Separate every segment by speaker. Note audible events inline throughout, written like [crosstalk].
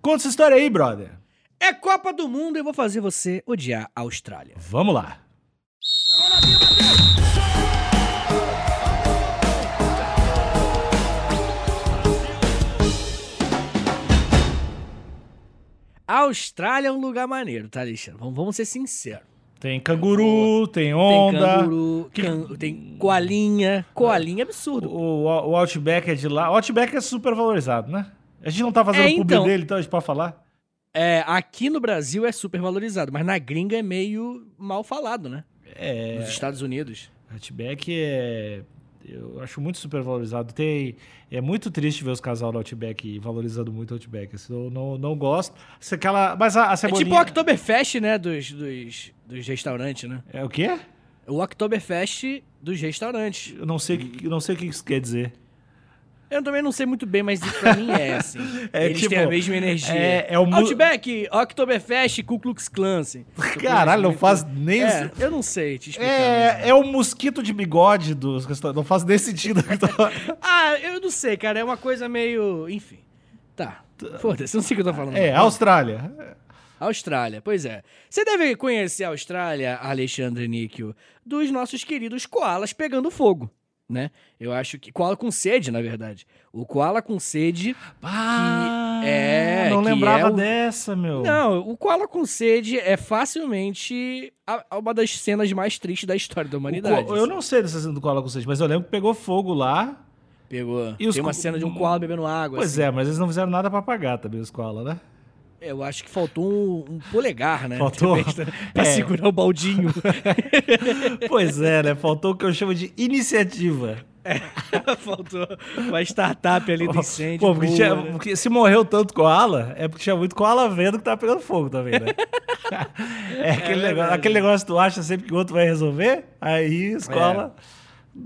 Speaker 1: Conta essa história aí, brother.
Speaker 2: É Copa do Mundo e eu vou fazer você odiar a Austrália.
Speaker 1: Vamos lá.
Speaker 2: A Austrália é um lugar maneiro, tá, Alexandre? Vamos, vamos ser sinceros.
Speaker 1: Tem canguru, tem onda.
Speaker 2: Tem canguru, can- tem coalinha. Coalinha é absurdo.
Speaker 1: O, o Outback é de lá. O Outback é super valorizado, né? A gente não tá fazendo
Speaker 2: É, então.
Speaker 1: dele, então a gente pode falar?
Speaker 2: É, aqui no Brasil é super valorizado, mas na gringa é meio mal falado, né?
Speaker 1: É.
Speaker 2: Nos Estados Unidos.
Speaker 1: Outback é. Eu acho muito super valorizado. Tem, é muito triste ver os casal do Outback valorizando muito o Outback. Assim, eu não, não gosto. Se aquela, mas a, a
Speaker 2: É
Speaker 1: cebolinha...
Speaker 2: tipo o Oktoberfest, né? Dos, dos, dos restaurantes, né?
Speaker 1: É o quê?
Speaker 2: O Oktoberfest dos restaurantes.
Speaker 1: Eu não sei, eu não sei o que isso quer dizer.
Speaker 2: Eu também não sei muito bem, mas pra mim é [laughs] assim.
Speaker 1: É
Speaker 2: Eles
Speaker 1: tipo,
Speaker 2: têm a mesma energia.
Speaker 1: é- é o mu-
Speaker 2: Outback, Oktoberfest, Ku Klux Klan, assim. [laughs]
Speaker 1: Caralho, não faz nem...
Speaker 2: É, eu não sei te explicar. mesmo.
Speaker 1: É, é o mosquito de bigode dos restaurantes. Não faz nem sentido. [laughs]
Speaker 2: Ah, eu não sei, cara. É uma coisa meio. Enfim. Tá. Foda-se, não sei o que eu tô falando.
Speaker 1: é,
Speaker 2: não.
Speaker 1: Austrália.
Speaker 2: Austrália, pois é. Você deve conhecer a Austrália, Alexandre Níquel, dos nossos queridos koalas pegando fogo, né? Eu acho que. Koala com sede, na verdade. O koala com sede.
Speaker 1: Ah,
Speaker 2: é,
Speaker 1: não
Speaker 2: que
Speaker 1: lembrava
Speaker 2: é o-
Speaker 1: dessa, meu.
Speaker 2: Não, o koala com sede é facilmente a- uma das cenas mais tristes da história da humanidade.
Speaker 1: co- eu
Speaker 2: assim.
Speaker 1: não sei dessa cena do Koala com sede, mas eu lembro que pegou fogo lá.
Speaker 2: Pegou.
Speaker 1: E os
Speaker 2: Tem uma cena de um koala bebendo água.
Speaker 1: Pois
Speaker 2: assim.
Speaker 1: é, mas eles não fizeram nada pra apagar também os Koala, né?
Speaker 2: Eu acho que faltou um, um polegar, né?
Speaker 1: Faltou?
Speaker 2: Também, [laughs] pra
Speaker 1: É.
Speaker 2: segurar o baldinho. [laughs]
Speaker 1: pois é, né? Faltou o que eu chamo de iniciativa. [laughs]
Speaker 2: faltou uma startup ali do incêndio.
Speaker 1: Pô, porque,
Speaker 2: boa,
Speaker 1: tinha-
Speaker 2: né?
Speaker 1: porque se morreu tanto Koala, é porque tinha muito Koala vendo que tava pegando fogo também, né? é aquele, negócio,
Speaker 2: verdade.
Speaker 1: aquele negócio que tu acha sempre que o outro vai resolver, aí os Koala... Não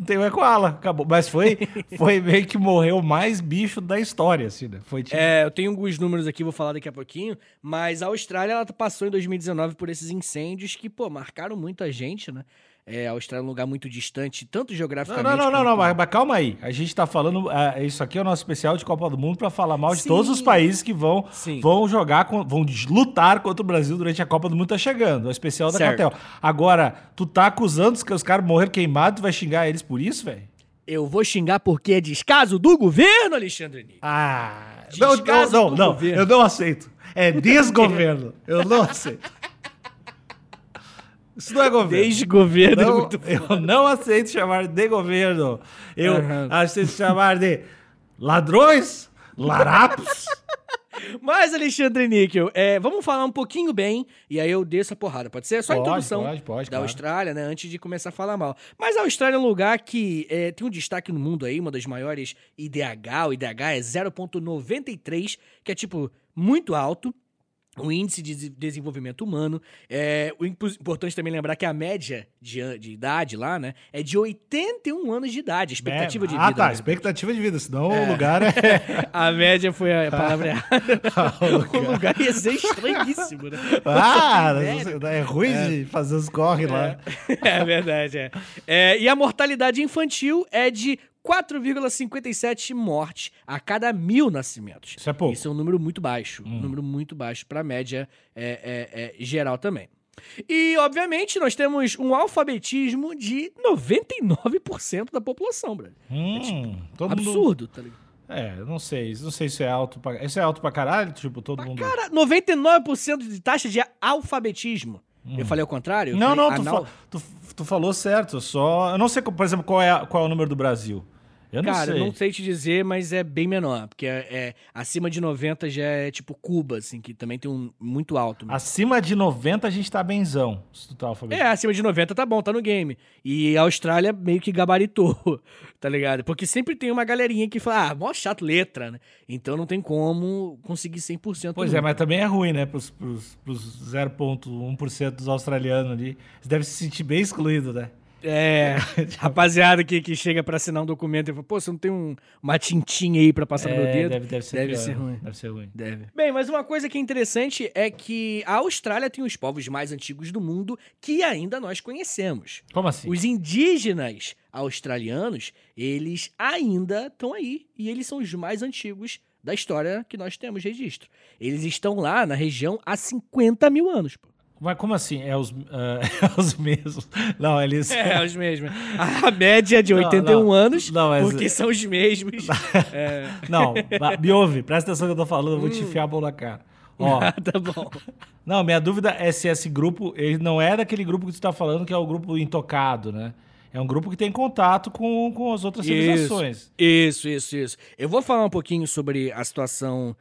Speaker 1: tem mais Koala, acabou. Mas foi, foi meio que morreu mais bicho da história, assim, né? Foi tipo...
Speaker 2: É, eu tenho alguns números aqui, vou falar daqui a pouquinho, mas a Austrália ela passou em 2019 por esses incêndios que, pô, marcaram muito a gente, né? É, a Austrália é um lugar muito distante, tanto
Speaker 1: Não,
Speaker 2: geograficamente.
Speaker 1: não, não, não, não, mas, mas calma aí. A gente tá falando. ah, isso aqui é o nosso especial de Copa do Mundo pra falar mal de
Speaker 2: Sim.
Speaker 1: todos os países que vão,
Speaker 2: Sim.
Speaker 1: vão jogar, vão lutar contra o Brasil durante a Copa do Mundo. Tá chegando. É o especial da
Speaker 2: Certo.
Speaker 1: Catel. Agora, tu tá acusando que os caras morreram queimados, tu vai xingar eles por isso, velho?
Speaker 2: Eu vou xingar porque é descaso do governo, Alexandre Nico.
Speaker 1: Ah. Não, não,
Speaker 2: Descaso
Speaker 1: não,
Speaker 2: do
Speaker 1: não.
Speaker 2: governo.
Speaker 1: Eu não aceito. É desgoverno. [laughs] eu não aceito. Isso não é governo.
Speaker 2: Desgoverno é
Speaker 1: Não,
Speaker 2: muito
Speaker 1: eu não aceito chamar de governo. Eu
Speaker 2: Aham.
Speaker 1: aceito chamar de ladrões, larapos. [laughs]
Speaker 2: Mas, Alexandre Níquel, é, vamos falar um pouquinho bem, e aí eu desço a porrada, pode ser? Só a
Speaker 1: Pode,
Speaker 2: introdução
Speaker 1: pode, pode,
Speaker 2: da
Speaker 1: claro.
Speaker 2: Austrália, né, antes de começar a falar mal. Mas a Austrália é um lugar que é, tem um destaque no mundo aí, uma das maiores IDH, o IDH é 0.93, que é, tipo, muito alto. O índice de des- desenvolvimento humano. É, importante também lembrar que a média de, de idade lá, né, é de 81 anos de idade, a expectativa de
Speaker 1: ah,
Speaker 2: vida.
Speaker 1: tá.
Speaker 2: né?
Speaker 1: Expectativa de vida. Senão o lugar é. [laughs]
Speaker 2: A média foi a palavra [laughs] errada.
Speaker 1: o [laughs]
Speaker 2: o lugar ia ser estranhíssimo, né?
Speaker 1: Ah, é ruim de fazer os corre lá.
Speaker 2: É verdade, é. É, E a mortalidade infantil é de 4,57 mortes a cada mil nascimentos.
Speaker 1: Isso é pouco.
Speaker 2: Isso é um número muito baixo. Um número muito baixo para a média é, é, é, geral também. E, obviamente, nós temos um alfabetismo de 99% da população, brother.
Speaker 1: Hum, todo mundo.
Speaker 2: Absurdo, tá ligado?
Speaker 1: É, não sei. Não sei se é alto pra. Isso é alto pra caralho? Tipo, todo mundo.
Speaker 2: Cara, 99% de taxa de alfabetismo. Eu falei ao contrário?
Speaker 1: Hum. Não,
Speaker 2: falei
Speaker 1: não, tu,
Speaker 2: anal-
Speaker 1: fa- tu, tu falou certo. Só. Eu não sei, por exemplo, qual é, qual é o número do Brasil. Eu não
Speaker 2: Cara,
Speaker 1: sei.
Speaker 2: eu não sei te dizer, mas é bem menor. Porque é, é- acima de 90 já é tipo Cuba, assim, que também tem um muito alto. né?
Speaker 1: Acima de 90 a gente tá benzão. Se tu tá
Speaker 2: É,
Speaker 1: alfabetizado.
Speaker 2: acima de 90 tá bom, tá no game. E a Austrália meio que gabaritou, [laughs] tá ligado? Porque sempre tem uma galerinha que fala, ah, mó chato letra, né? Então não tem como conseguir 100%
Speaker 1: Pois é, mas também é ruim, né? Pros, pros, pros 0,1% dos australianos ali. Eles devem se sentir bem excluídos, né?
Speaker 2: É, [laughs] rapaziada que, que chega pra assinar um documento e fala, pô, você não tem um- uma tintinha aí pra passar no meu
Speaker 1: É,
Speaker 2: dedo?
Speaker 1: deve, deve ser
Speaker 2: Deve
Speaker 1: pior.
Speaker 2: ser ruim.
Speaker 1: Deve ser ruim.
Speaker 2: Deve. Bem, mas uma coisa que é interessante é que a Austrália tem os povos mais antigos do mundo que ainda nós conhecemos.
Speaker 1: Como assim?
Speaker 2: Os indígenas australianos, eles ainda estão aí. E eles são os mais antigos da história que nós temos registro. Eles estão lá na região há 50 mil anos. Pô.
Speaker 1: Mas como assim? É os, uh, [laughs] é os mesmos? Não, eles.
Speaker 2: É, os mesmos. A média é de 81
Speaker 1: não, não,
Speaker 2: anos,
Speaker 1: não, mas...
Speaker 2: porque são os mesmos. é. [laughs]
Speaker 1: Não, me ouve, presta atenção no que eu tô falando, eu vou te enfiar a mão na cara. [laughs] Ó,
Speaker 2: tá bom.
Speaker 1: Não, minha dúvida é se esse grupo, ele não é daquele grupo que tu tá falando que é o grupo intocado, né? É um grupo que tem contato com, com as outras civilizações.
Speaker 2: Isso, isso, isso. Eu vou falar um pouquinho sobre a situação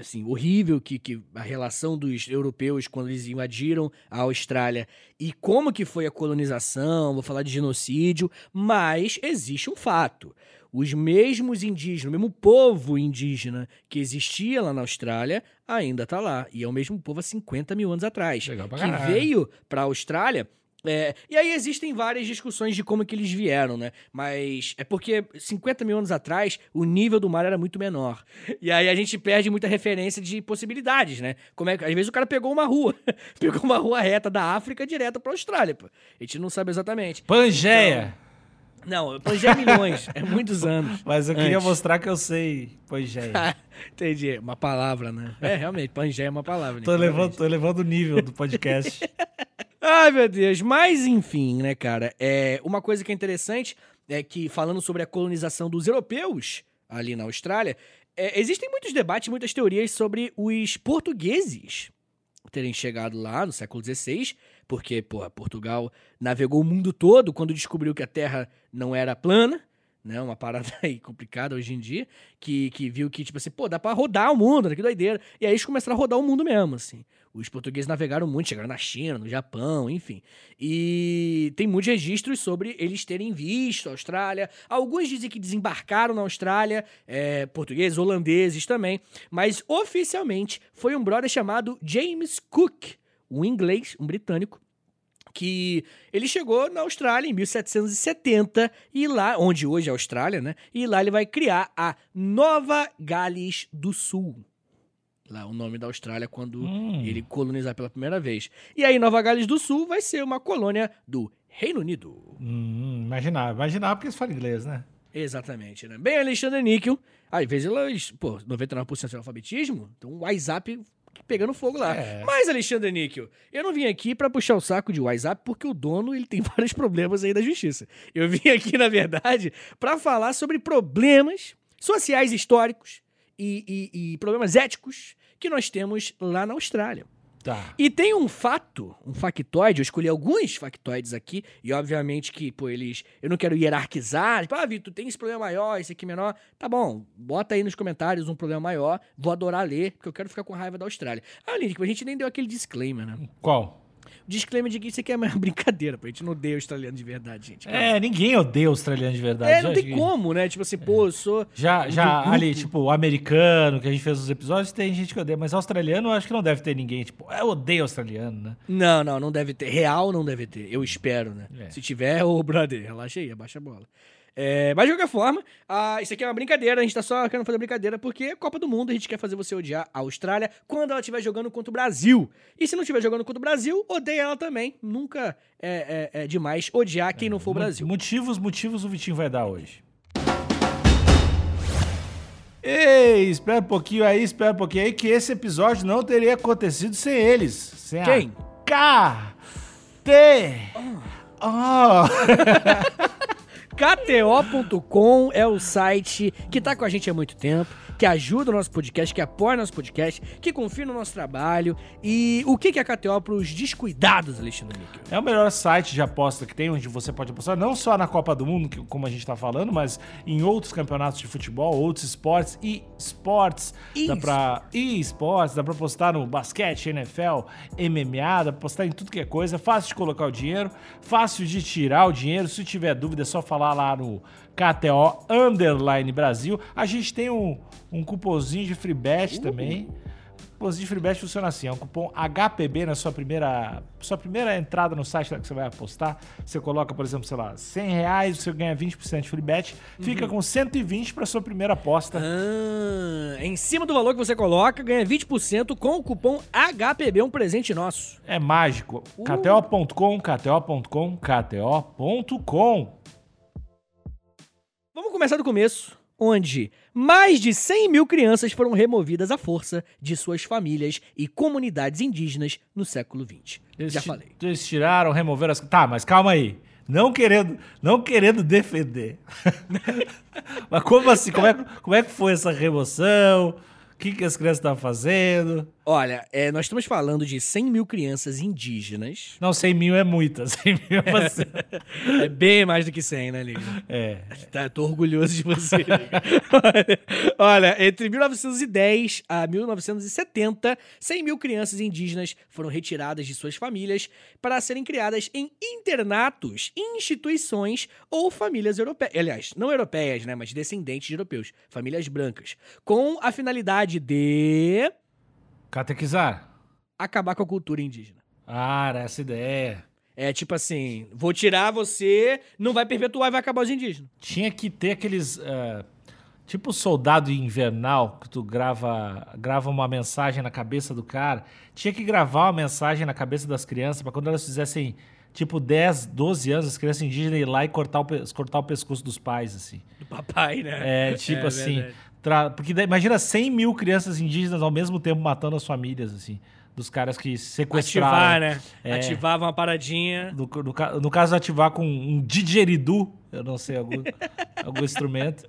Speaker 2: assim, horrível que, que a relação dos europeus quando eles invadiram a Austrália e como que foi a colonização, vou falar de genocídio, mas existe um fato. Os mesmos indígenas, o mesmo povo indígena que existia lá na Austrália, ainda está lá. E é o mesmo povo há 50 mil anos atrás. Que veio para a Austrália é, e aí existem várias discussões de como que eles vieram, né? Mas é porque 50 mil anos atrás o nível do mar era muito menor. E aí a gente perde muita referência de possibilidades, né? Como é que às vezes o cara pegou uma rua, [laughs] pegou uma rua reta da África direto para Austrália, pô. A gente não sabe exatamente.
Speaker 1: Pangeia!
Speaker 2: Não, Pangeia é milhões, é muitos [laughs] anos.
Speaker 1: Mas eu queria
Speaker 2: antes.
Speaker 1: mostrar que eu sei Pangeia. [laughs]
Speaker 2: Entendi, uma palavra, né? É, realmente, Pangeia é uma palavra.
Speaker 1: tô, levando, tô levando o nível do podcast.
Speaker 2: Ai, meu Deus. Mas, enfim, né, cara? É, uma coisa que é interessante é que, falando sobre a colonização dos europeus ali na Austrália, é, existem muitos debates, muitas teorias sobre os portugueses terem chegado lá no século XVI, porque, porra, Portugal navegou o mundo todo quando descobriu que a Terra não era plana, né? Uma parada [laughs] aí complicada hoje em dia, que, que viu que, tipo assim, pô, dá pra rodar o mundo? Que doideira. E aí eles começaram a rodar o mundo mesmo, assim. Os portugueses navegaram muito, chegaram na China, no Japão, enfim. E tem muitos registros sobre eles terem visto a Austrália. Alguns dizem que desembarcaram na Austrália, é, portugueses, holandeses também. Mas oficialmente foi um brother chamado James Cook, um inglês, um britânico, que ele chegou na Austrália em 1770 e lá, onde hoje é a Austrália, né? E lá ele vai criar a Nova Gales do Sul. Lá o nome da Austrália quando
Speaker 1: Hum.
Speaker 2: ele colonizar pela primeira vez. E aí Nova Gales do Sul vai ser uma colônia do Reino Unido.
Speaker 1: hum, imaginar, imaginar porque eles falam inglês, né?
Speaker 2: Exatamente, né? Bem, Alexandre Níquel, às vezes eles, pô, 99% de alfabetismo, então o WhatsApp pegando fogo lá.
Speaker 1: É.
Speaker 2: Mas, Alexandre Níquel, eu não vim aqui pra puxar o saco de WhatsApp porque o dono ele tem [laughs] vários problemas aí da justiça. Eu vim aqui, na verdade, pra falar sobre problemas sociais históricos e, e- e problemas éticos que nós temos lá na Austrália.
Speaker 1: Tá.
Speaker 2: E tem um fato, um factoide, eu escolhi alguns factoides aqui, e obviamente que, pô, eles. Eu não quero hierarquizar, tipo, ah, Vitor, tem esse problema maior, esse aqui menor. Tá bom, bota aí nos comentários um problema maior, vou adorar ler, porque eu quero ficar com raiva da Austrália. Ah, Linick, a gente nem deu aquele disclaimer, né?
Speaker 1: Qual?
Speaker 2: Disclaimer de que isso aqui é uma [laughs] brincadeira, pô, a gente não odeia australiano de verdade, gente. calma.
Speaker 1: É, ninguém odeia australiano de verdade.
Speaker 2: É, não tem como, né? Tipo assim, pô, eu sou.
Speaker 1: Já, já ali, tipo, o americano, que a gente fez os episódios, tem gente que odeia, mas australiano eu acho que não deve ter ninguém. Tipo, eu odeio australiano, né?
Speaker 2: Não, não, não deve ter. Real não deve ter. Eu espero, né?
Speaker 1: É.
Speaker 2: Se tiver, ô brother, relaxa aí, abaixa a bola. É, mas de qualquer forma, ah, isso aqui é uma brincadeira, a gente tá só querendo fazer brincadeira porque é Copa do Mundo, a gente quer fazer você odiar a Austrália quando ela estiver jogando contra o Brasil. E se não estiver jogando contra o Brasil, odeia ela também. Nunca é, é- é demais odiar quem não for o Brasil.
Speaker 1: Motivos, motivos o Vitinho vai dar hoje. Ei, espera um pouquinho aí, espera um pouquinho aí, que esse episódio não teria acontecido sem eles. Sem
Speaker 2: Quem?
Speaker 1: A K. T. Oh. [laughs]
Speaker 2: KTO.com é o site que tá com a gente há muito tempo, que ajuda o nosso podcast, que apoia o nosso podcast, que confia no nosso trabalho. E o que é a KTO pros descuidados, Alexandre Níquel?
Speaker 1: É o melhor site de aposta que tem, onde você pode apostar não só na Copa do Mundo, que- como a gente tá falando, mas em outros campeonatos de futebol, outros esportes e esportes. Dá pra. E esportes, dá pra apostar no basquete, NFL, MMA, dá pra apostar em tudo que é coisa. Fácil de colocar o dinheiro, fácil de tirar o dinheiro. Se tiver dúvida, é só falar lá no KTO Underline Brasil. A gente tem um, um cupomzinho de free bet também. O cupomzinho de free bet funciona assim, é um cupom HPB na sua primeira, sua primeira entrada no site que você vai apostar. Você coloca, por exemplo, sei lá, 100 reais, você ganha 20% de free bet, fica com 120 para sua primeira aposta.
Speaker 2: Ah, em cima do valor que você coloca, ganha 20% com o cupom HPB, um presente nosso.
Speaker 1: É mágico. KTO.com, KTO.com, KTO.com.
Speaker 2: Vamos começar do começo. onde mais de 100 mil crianças foram removidas à força de suas famílias e comunidades indígenas no século XX.
Speaker 1: Eles
Speaker 2: Já falei.
Speaker 1: Eles tiraram, removeram as. Tá, mas calma aí. Não querendo, não querendo defender. [laughs] mas como assim? Como é, como é que foi essa remoção? O que, que as crianças estavam fazendo?
Speaker 2: Olha, é, nós estamos falando de 100 mil crianças indígenas.
Speaker 1: Não, 100 mil é muita. [laughs] 100 mil é você. [laughs]
Speaker 2: É bem mais do que 100, né, Liga?
Speaker 1: É.
Speaker 2: Tá, tô orgulhoso de você. Liga. [laughs] Olha, Olha, entre 1910 a 1970, 100 mil crianças indígenas foram retiradas de suas famílias para serem criadas em internatos, instituições ou famílias europeias. Aliás, não europeias, né, mas descendentes de europeus, famílias brancas, com a finalidade de
Speaker 1: Catequizar.
Speaker 2: acabar com a cultura indígena.
Speaker 1: Ah, era essa ideia.
Speaker 2: É tipo assim, vou tirar você, não vai perpetuar e vai acabar os indígenas.
Speaker 1: Tinha que ter aqueles. ah, tipo soldado invernal, que tu grava, grava uma mensagem na cabeça do cara. Tinha que gravar uma mensagem na cabeça das crianças para quando elas fizessem, tipo, 10, 12 anos, as crianças indígenas ir lá e cortar o, cortar o pescoço dos pais, assim.
Speaker 2: Do papai, né?
Speaker 1: É, tipo
Speaker 2: É
Speaker 1: assim.
Speaker 2: verdade.
Speaker 1: Tra- Porque imagina 100 mil crianças indígenas ao mesmo tempo matando as famílias, assim. Dos caras que sequestraram.
Speaker 2: Ativar, né?
Speaker 1: É.
Speaker 2: Ativava uma paradinha.
Speaker 1: No, no no caso, ativar com um didgeridoo, eu não sei, algum, [laughs] algum instrumento.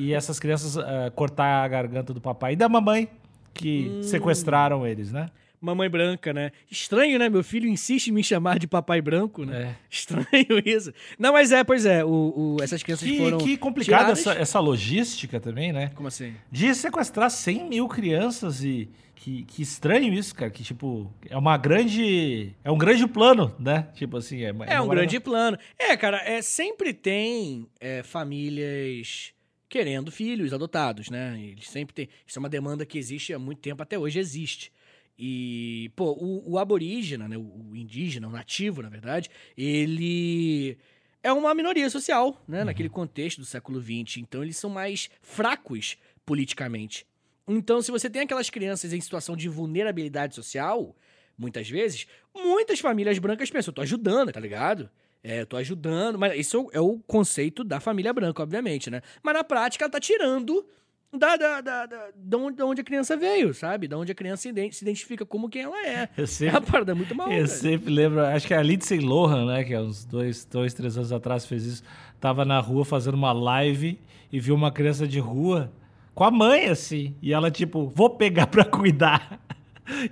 Speaker 1: E, e essas crianças ah, cortar a garganta do papai e da mamãe, que
Speaker 2: Hum.
Speaker 1: sequestraram eles, né?
Speaker 2: Mamãe branca, né? Estranho, né? Meu filho insiste em me chamar de papai branco, né?
Speaker 1: É. [laughs]
Speaker 2: Estranho isso. Não, mas é, pois é. O, o- essas crianças
Speaker 1: Que,
Speaker 2: foram.
Speaker 1: que complicada essa, essa logística também, né?
Speaker 2: Como assim?
Speaker 1: De sequestrar 100 mil crianças e. Que, que estranho isso, cara. Que, tipo, é uma grande. É um grande plano, né? Tipo assim. É,
Speaker 2: É um
Speaker 1: uma-
Speaker 2: grande plano. É, cara, é, sempre tem é, famílias querendo filhos adotados, né? Eles sempre tem. Isso é uma demanda que existe há muito tempo, até hoje existe. E, pô, o, o aborígena, né? O, o indígena, o nativo, na verdade, ele é uma minoria social, né? Naquele contexto do século XX. Então, eles são mais fracos politicamente. Então, se você tem aquelas crianças em situação de vulnerabilidade social, muitas vezes, muitas famílias brancas pensam, eu tô ajudando, tá ligado? É, eu tô ajudando, mas isso é o- é o conceito da família branca, obviamente, né? Mas na prática ela tá tirando da, da, da, da, da onde, a criança veio, sabe? Da onde a criança se ident- se identifica como quem ela é. [laughs]
Speaker 1: Eu
Speaker 2: É
Speaker 1: sempre,
Speaker 2: uma parada muito mal.
Speaker 1: Eu sempre lembro, acho que a Lindsay Lohan, né, que há uns dois, dois, três anos atrás fez isso, tava na rua fazendo uma live e viu uma criança de rua com a mãe, assim, e ela, tipo, vou pegar pra cuidar. [laughs]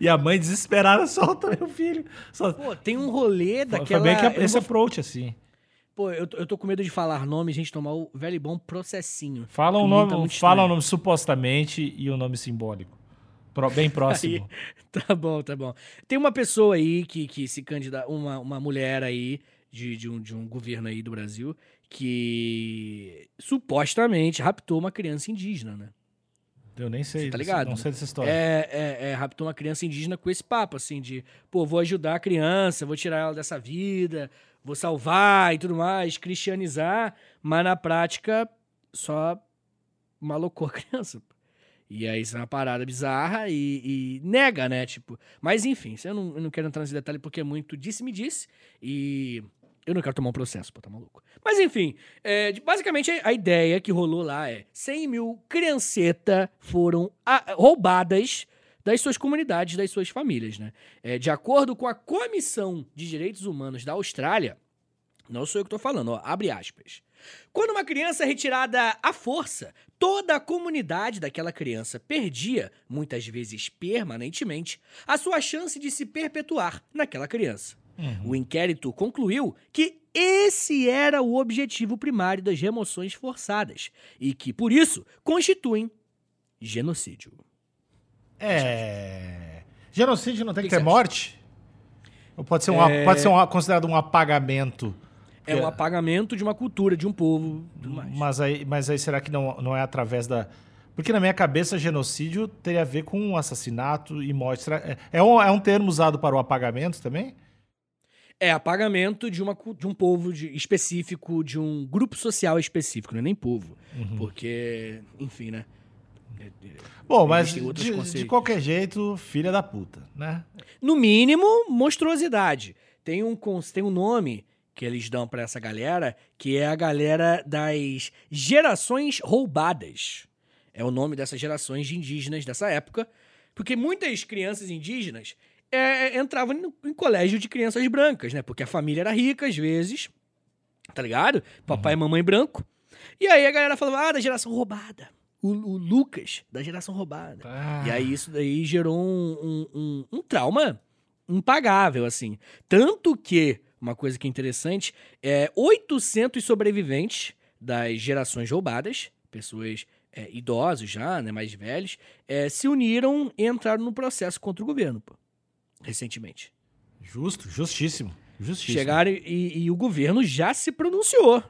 Speaker 1: E a mãe desesperada solta meu filho. Só...
Speaker 2: Pô, tem um rolê
Speaker 1: Foi
Speaker 2: daquela...
Speaker 1: bem que esse
Speaker 2: vou-
Speaker 1: approach, assim.
Speaker 2: Pô, eu, tô- eu tô com medo de falar nome e a gente tomar o velho e bom processinho.
Speaker 1: Fala um
Speaker 2: o nome tá
Speaker 1: fala um nome supostamente e um nome simbólico. Pro- bem próximo. [laughs]
Speaker 2: Tá bom, tá bom. Tem uma pessoa aí que, que se candidata, uma, uma mulher aí de, de, um, de um governo aí do Brasil que supostamente raptou uma criança indígena, né?
Speaker 1: Eu nem sei.
Speaker 2: Você tá ligado,
Speaker 1: Não
Speaker 2: né?
Speaker 1: sei dessa história.
Speaker 2: É, é, é, raptou uma criança indígena com esse papo, assim, de, pô, vou ajudar a criança, vou tirar ela dessa vida, vou salvar e tudo mais, cristianizar, mas na prática só malocou a [laughs] criança. E aí isso é uma parada bizarra e, e nega, né? Tipo, mas enfim, eu não, eu não quero entrar nesse detalhe porque é muito disse-me-disse e eu não quero tomar um processo, pô, tá maluco. Mas enfim, é, basicamente a ideia que rolou lá é 100 mil crianceta foram a- roubadas das suas comunidades, das suas famílias, né? É, de acordo com a Comissão de Direitos Humanos da Austrália, não sou eu que tô falando, ó, abre aspas. Quando uma criança é retirada à força, toda a comunidade daquela criança perdia, muitas vezes permanentemente, a sua chance de se perpetuar naquela criança.
Speaker 1: Uhum.
Speaker 2: O inquérito concluiu que esse era o objetivo primário das remoções forçadas e que, por isso, constituem genocídio.
Speaker 1: É. Genocídio não tem
Speaker 2: Que
Speaker 1: que, ter morte? Ou pode ser, um,
Speaker 2: É.
Speaker 1: pode ser um- considerado um apagamento?
Speaker 2: É um apagamento de uma cultura, de um povo, tudo mais.
Speaker 1: Mas aí, mas aí será que não, não é através da. Porque na minha cabeça, genocídio teria a ver com um assassinato e morte. É, é um, é um termo usado para o apagamento também?
Speaker 2: É apagamento de, uma, de um povo de- específico, de um grupo social específico, não é nem povo.
Speaker 1: Uhum.
Speaker 2: Porque, enfim, né? É- é-
Speaker 1: Bom, mas de, de qualquer jeito, filha da puta, né?
Speaker 2: No mínimo, monstruosidade. Tem um, tem um nome que eles dão pra essa galera, que é a galera das gerações roubadas. É o nome dessas gerações de indígenas dessa época, porque muitas crianças indígenas é, entravam em, em colégio de crianças brancas, né? Porque a família era rica às vezes, tá ligado? Papai e mamãe branco. E aí a galera falava, ah, da geração roubada. O, o Lucas, da geração roubada.
Speaker 1: Ah.
Speaker 2: E aí isso daí gerou um, um, um- um trauma impagável, assim. Tanto que, uma coisa que é interessante, é 800 sobreviventes das gerações roubadas, pessoas é, idosos já, né, mais velhos, é, se uniram e entraram no processo contra o governo, pô, recentemente.
Speaker 1: Justo, justíssimo. Justíssimo.
Speaker 2: Chegaram e, e o governo já se pronunciou.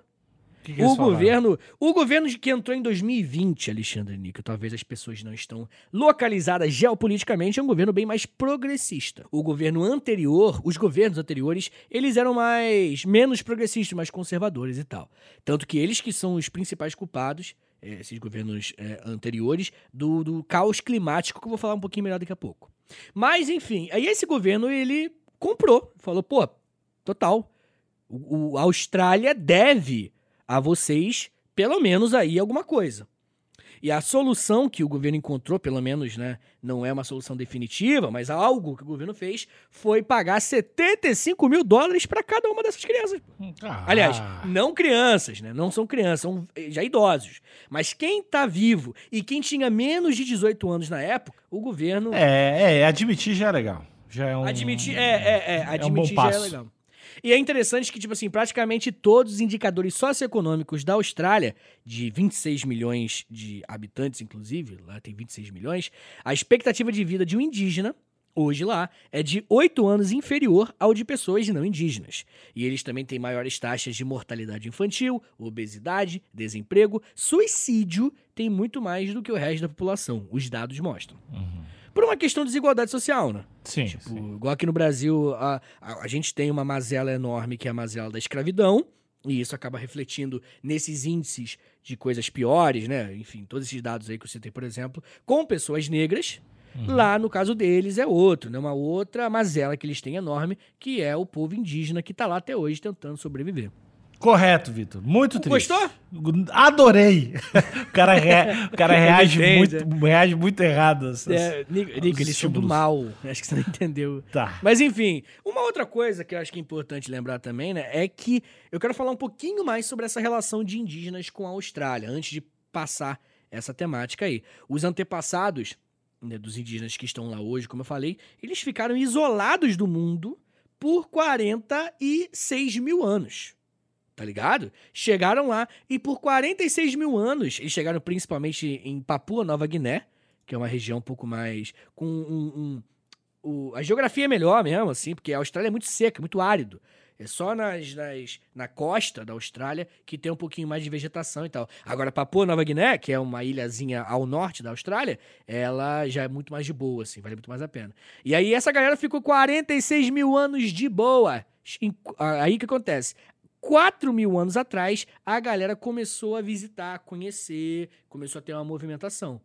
Speaker 1: Que que
Speaker 2: O
Speaker 1: falaram?
Speaker 2: governo, o governo de que entrou em 2020, Alexandre Níquel, talvez as pessoas não estão localizadas geopoliticamente, é um governo bem mais progressista. O governo anterior, os governos anteriores, eles eram mais menos progressistas, mais conservadores e tal. Tanto que eles que são os principais culpados, eh, esses governos eh, anteriores, do, do caos climático, que eu vou falar um pouquinho melhor daqui a pouco. Mas, enfim, aí esse governo, ele comprou, falou, pô, total, o, o- a Austrália deve a vocês, pelo menos aí, alguma coisa. E a solução que o governo encontrou, pelo menos, né, não é uma solução definitiva, mas algo que o governo fez foi pagar 75 mil dólares para cada uma dessas crianças.
Speaker 1: Ah.
Speaker 2: Aliás, não crianças, né? Não são crianças, são eh, já idosos. Mas quem tá vivo e quem tinha menos de 18 anos na época, o governo
Speaker 1: É, é, admitir já é legal. Já é um...
Speaker 2: Admitir, é, é, é,
Speaker 1: um
Speaker 2: admitir
Speaker 1: bom
Speaker 2: já é
Speaker 1: passo.
Speaker 2: legal. E é interessante que, tipo assim, praticamente todos os indicadores socioeconômicos da Austrália, de 26 milhões de habitantes, inclusive, lá tem 26 milhões, a expectativa de vida de um indígena, hoje lá, é de 8 anos inferior ao de pessoas não indígenas. E eles também têm maiores taxas de mortalidade infantil, obesidade, desemprego, suicídio, tem muito mais do que o resto da população, os dados mostram. Por uma questão de desigualdade social, né?
Speaker 1: Sim,
Speaker 2: Tipo,
Speaker 1: sim.
Speaker 2: igual aqui no Brasil, a, a, a gente tem uma mazela enorme que é a mazela da escravidão, e isso acaba refletindo nesses índices de coisas piores, né? Enfim, todos esses dados aí que eu citei, por exemplo, com pessoas negras. Lá, no caso deles, é outro, né? Uma outra mazela que eles têm enorme, que é o povo indígena que tá lá até hoje tentando sobreviver.
Speaker 1: Correto, Vitor. Muito triste.
Speaker 2: Gostou?
Speaker 1: Adorei. O cara, rea- o cara [laughs] reage, muito, reage muito errado. essas-
Speaker 2: É, Nico, do
Speaker 1: estímulos.
Speaker 2: mal. Acho que você não entendeu.
Speaker 1: Tá.
Speaker 2: Mas enfim, uma outra coisa que eu acho que é importante lembrar também, né, é que eu quero falar um pouquinho mais sobre essa relação de indígenas com a Austrália, antes de passar essa temática aí. Os antepassados né, dos indígenas que estão lá hoje, como eu falei, eles ficaram isolados do mundo por 46 mil anos. Tá ligado? Chegaram lá e por 46 mil anos, eles chegaram principalmente em Papua Nova Guiné, que é uma região um pouco mais. com um. um- a geografia é melhor mesmo, assim, porque a Austrália é muito seca, muito árido. É só nas, nas- na costa da Austrália que tem um pouquinho mais de vegetação e tal. Agora, Papua Nova Guiné, que é uma ilhazinha ao norte da Austrália, ela já é muito mais de boa, assim, vale muito mais a pena. E aí, essa galera ficou 46 mil anos de boa. Aí o que acontece? 4 mil anos atrás, a galera começou a visitar, a conhecer, começou a ter uma movimentação.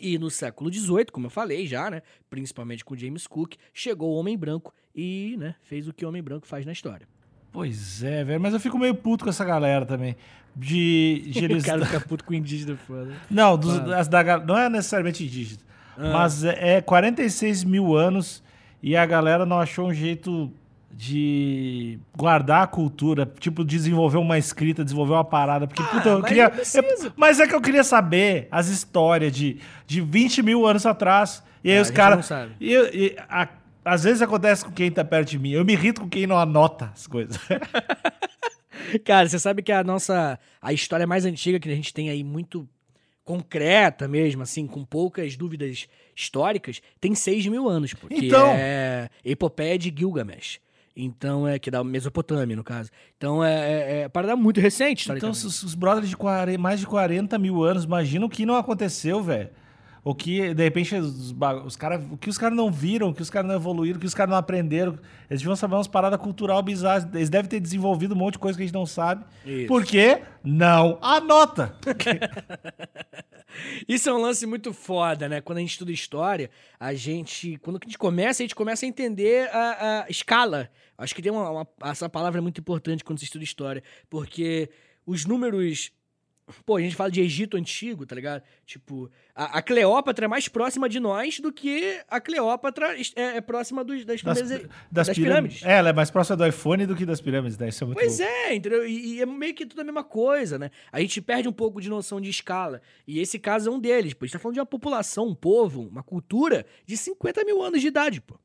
Speaker 2: E no século XVIII, como eu falei já, né, principalmente com James Cook, chegou o homem branco e né, fez o que o homem branco faz na história.
Speaker 1: Pois é, velho. Mas eu fico meio puto com essa galera também. De, [laughs] de eles...
Speaker 2: O cara fica puto com indígena foda.
Speaker 1: Não, dos- da não é necessariamente indígena.
Speaker 2: Ah.
Speaker 1: Mas é, é 46 mil anos e a galera não achou um jeito de guardar a cultura, tipo, desenvolver uma escrita, desenvolver uma parada. Porque, puta, eu
Speaker 2: Ah, mas
Speaker 1: queria. eu- mas é que eu queria saber as histórias de, de 20 mil anos atrás. E aí
Speaker 2: Ah,
Speaker 1: os caras. E, e a- às vezes acontece com quem tá perto de mim. Eu me irrito com quem não anota as coisas. [laughs]
Speaker 2: Cara, você sabe que a nossa. A história mais antiga que a gente tem aí, muito concreta mesmo, assim, com poucas dúvidas históricas, tem 6 mil anos, pô, que
Speaker 1: Então.
Speaker 2: é Epopeia de Gilgamesh. Então, é que da Mesopotâmia, no caso. Então, é, é, é parada muito recente,
Speaker 1: Então,
Speaker 2: historicamente.
Speaker 1: se os, os brothers de 40 mais de 40 mil anos, imagina o que não aconteceu, velho. O que, de repente, os, os cara, o que os caras não viram, o que os caras não evoluíram, o que os caras não aprenderam. Eles deviam saber umas paradas cultural bizarras. Eles devem ter desenvolvido um monte de coisa que a gente não sabe.
Speaker 2: Isso.
Speaker 1: Porque não anota. [laughs] [laughs]
Speaker 2: Isso é um lance muito foda, né? Quando a gente estuda história, a gente. Quando a gente começa, a gente começa a entender a, a escala. Acho que tem uma, uma- Essa palavra é muito importante quando se estuda história. Porque os números. Pô, a gente fala de Egito antigo, tá ligado? Tipo, a, a Cleópatra é mais próxima de nós do que a Cleópatra é, é próxima dos, das,
Speaker 1: Das, das
Speaker 2: das
Speaker 1: pirâmides.
Speaker 2: pirâmides.
Speaker 1: É, ela é mais próxima do iPhone do que das pirâmides, né? Isso é muito
Speaker 2: Pois
Speaker 1: louco.
Speaker 2: é, entendeu? E, e é meio que tudo a mesma coisa, né? A gente perde um pouco de noção de escala. E esse caso é um deles, pô. A gente tá falando de uma população, um povo, uma cultura de 50 mil anos de idade, pô.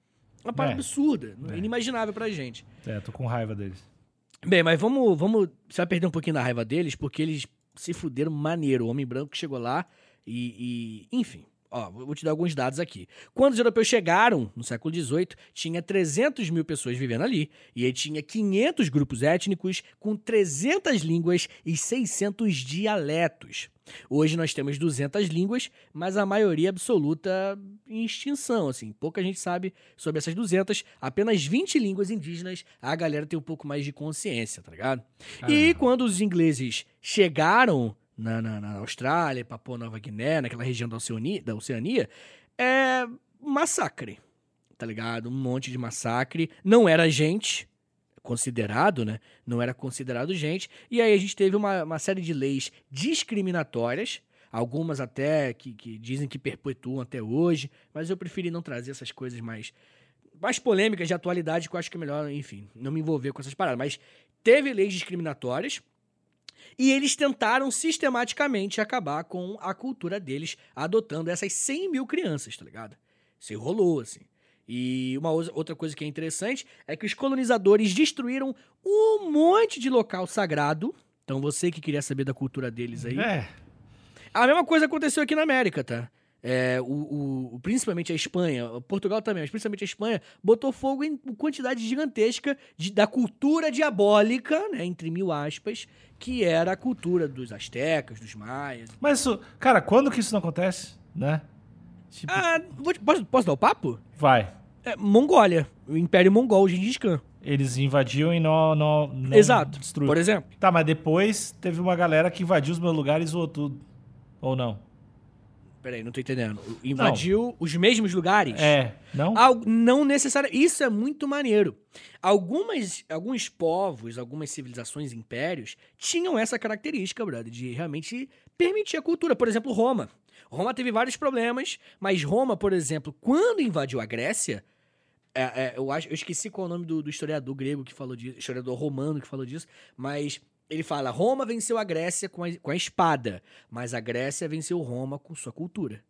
Speaker 2: Uma parada
Speaker 1: É.
Speaker 2: absurda,
Speaker 1: É.
Speaker 2: inimaginável pra gente.
Speaker 1: É, tô com raiva deles.
Speaker 2: Bem, mas vamos, vamos. Você vai perder um pouquinho da raiva deles, porque eles se fuderam maneiro. O homem branco que chegou lá e. e- enfim. Ó, vou te dar alguns dados aqui. Quando os europeus chegaram, no século XVIII, tinha 300 mil pessoas vivendo ali. E aí tinha 500 grupos étnicos com 300 línguas e 600 dialetos. Hoje nós temos 200 línguas, mas a maioria absoluta em extinção, assim. Pouca gente sabe sobre essas 200. Apenas 20 línguas indígenas, a galera tem um pouco mais de consciência, tá ligado? E quando os ingleses chegaram na, na, na Austrália, Papua Nova Guiné, naquela região da Oceania, da Oceania, é massacre, tá ligado? Um monte de massacre. Não era gente considerado, né? Não era considerado gente. E aí a gente teve uma, uma série de leis discriminatórias, algumas até que, que dizem que perpetuam até hoje, mas eu preferi não trazer essas coisas mais, mais polêmicas de atualidade, que eu acho que é melhor, enfim, não me envolver com essas paradas. Mas teve leis discriminatórias. E eles tentaram sistematicamente acabar com a cultura deles, adotando essas 100 mil crianças, tá ligado? Isso rolou, assim. E uma outra coisa que é interessante é que os colonizadores destruíram um monte de local sagrado. Então você que queria saber da cultura deles aí.
Speaker 1: É.
Speaker 2: A mesma coisa aconteceu aqui na América, tá? É, o, o- principalmente a Espanha, Portugal também, mas principalmente a Espanha, botou fogo em quantidade gigantesca de- da cultura diabólica, né, entre mil aspas, que era a cultura dos astecas, dos maias.
Speaker 1: Mas isso, cara, quando que isso não acontece, né? Tipo,
Speaker 2: Ah, vou posso, posso dar o papo?
Speaker 1: vai.
Speaker 2: É, Mongólia, o Império Mongol, Gengis Khan.
Speaker 1: Eles invadiam e não, não, não
Speaker 2: Exato,
Speaker 1: destruíram.
Speaker 2: por exemplo.
Speaker 1: Tá, mas depois teve uma galera que invadiu os meus lugares e zoou tudo. Ou não?
Speaker 2: Peraí, não tô entendendo. Invadiu os mesmos lugares?
Speaker 1: É, não?
Speaker 2: Al- não necessariamente. Isso é muito maneiro. Algumas, alguns povos, algumas civilizações, impérios, tinham essa característica, brother, de realmente permitir a cultura. Por exemplo, Roma. Roma teve vários problemas, mas Roma, por exemplo, quando invadiu a Grécia, é, é, eu, acho, eu esqueci qual é o nome do, do historiador grego que falou disso, historiador romano que falou disso, mas ele fala: Roma venceu a Grécia com a, com a espada, mas a Grécia venceu Roma com sua cultura.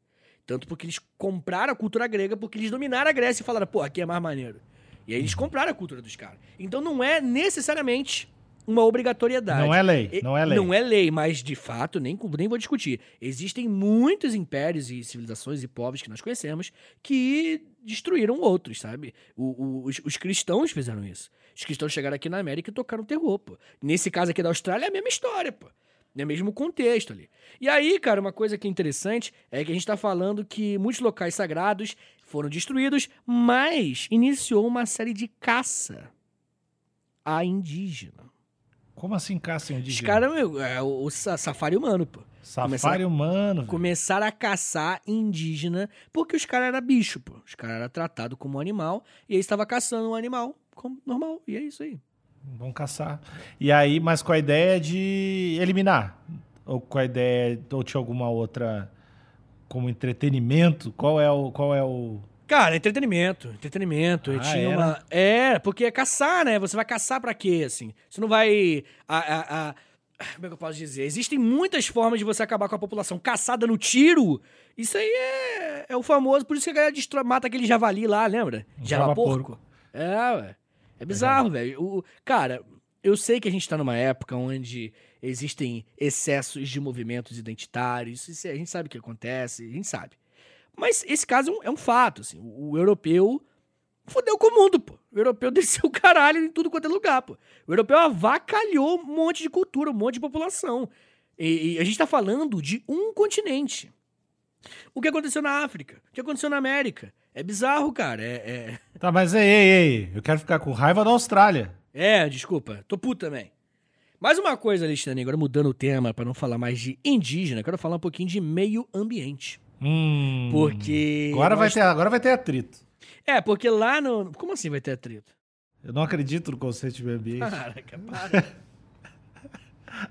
Speaker 2: Tanto porque eles compraram a cultura grega, porque eles dominaram a Grécia e falaram, pô, aqui é mais maneiro. E aí eles compraram a cultura dos caras. Então não é necessariamente uma obrigatoriedade.
Speaker 1: Não é lei, não é lei.
Speaker 2: Não é lei, mas de fato, nem, nem vou discutir. Existem muitos impérios e civilizações e povos que nós conhecemos que destruíram outros, sabe? O- o- os, os cristãos fizeram isso. Os cristãos chegaram aqui na América e tocaram terror, pô. Nesse caso aqui da Austrália é a mesma história, pô. É o mesmo contexto ali. E aí, cara, uma coisa que é interessante é que a gente tá falando que muitos locais sagrados foram destruídos, mas iniciou uma série de caça a indígena.
Speaker 1: Como assim caça
Speaker 2: Os
Speaker 1: indígena?
Speaker 2: caras, meu, é o, o sa- safari humano, pô.
Speaker 1: Safari
Speaker 2: começaram-
Speaker 1: humano. velho.
Speaker 2: Começaram a caçar indígena porque os caras eram bicho, pô. Os caras eram tratados como animal e aí estava caçando um animal como normal. E é isso aí.
Speaker 1: Vão caçar. E aí, mas com a ideia de eliminar? Ou com a ideia, ou tinha alguma outra como entretenimento? Qual é o. Qual é o.
Speaker 2: Cara, entretenimento, entretenimento.
Speaker 1: Ah,
Speaker 2: tinha
Speaker 1: era?
Speaker 2: uma. É, porque é caçar, né? Você vai caçar pra quê, assim? Você não vai. A, a- a- Como é que eu posso dizer? Existem muitas formas de você acabar com a população. Caçada no tiro, isso aí é, é o famoso. Por isso que a galera destrói, mata aquele javali lá, lembra?
Speaker 1: Java
Speaker 2: porco. É, ué. É bizarro, velho. O- Cara, eu sei que a gente tá numa época onde existem excessos de movimentos identitários. Isso, a gente sabe o que acontece, a gente sabe. Mas esse caso é um, é um fato, assim. O, o europeu fodeu com o mundo, pô. O europeu [laughs] desceu o caralho em tudo quanto é lugar, pô. O europeu avacalhou um monte de cultura, um monte de população. E, e a gente tá falando de um continente. O que aconteceu na África? O que aconteceu na América? É bizarro, cara. É, é... [laughs]
Speaker 1: Tá, mas ei, ei, ei. Eu quero ficar com raiva da Austrália.
Speaker 2: É, desculpa. Tô puto também. Mais uma coisa, Alexandre, agora mudando o tema para não falar mais de indígena, quero falar um pouquinho de meio ambiente.
Speaker 1: Hum,
Speaker 2: Porque.
Speaker 1: Agora vai,
Speaker 2: nós-
Speaker 1: ter, agora vai ter atrito.
Speaker 2: É, porque lá no. Como assim vai ter atrito?
Speaker 1: Eu não acredito no conceito de meio ambiente.
Speaker 2: Caraca, [laughs] para.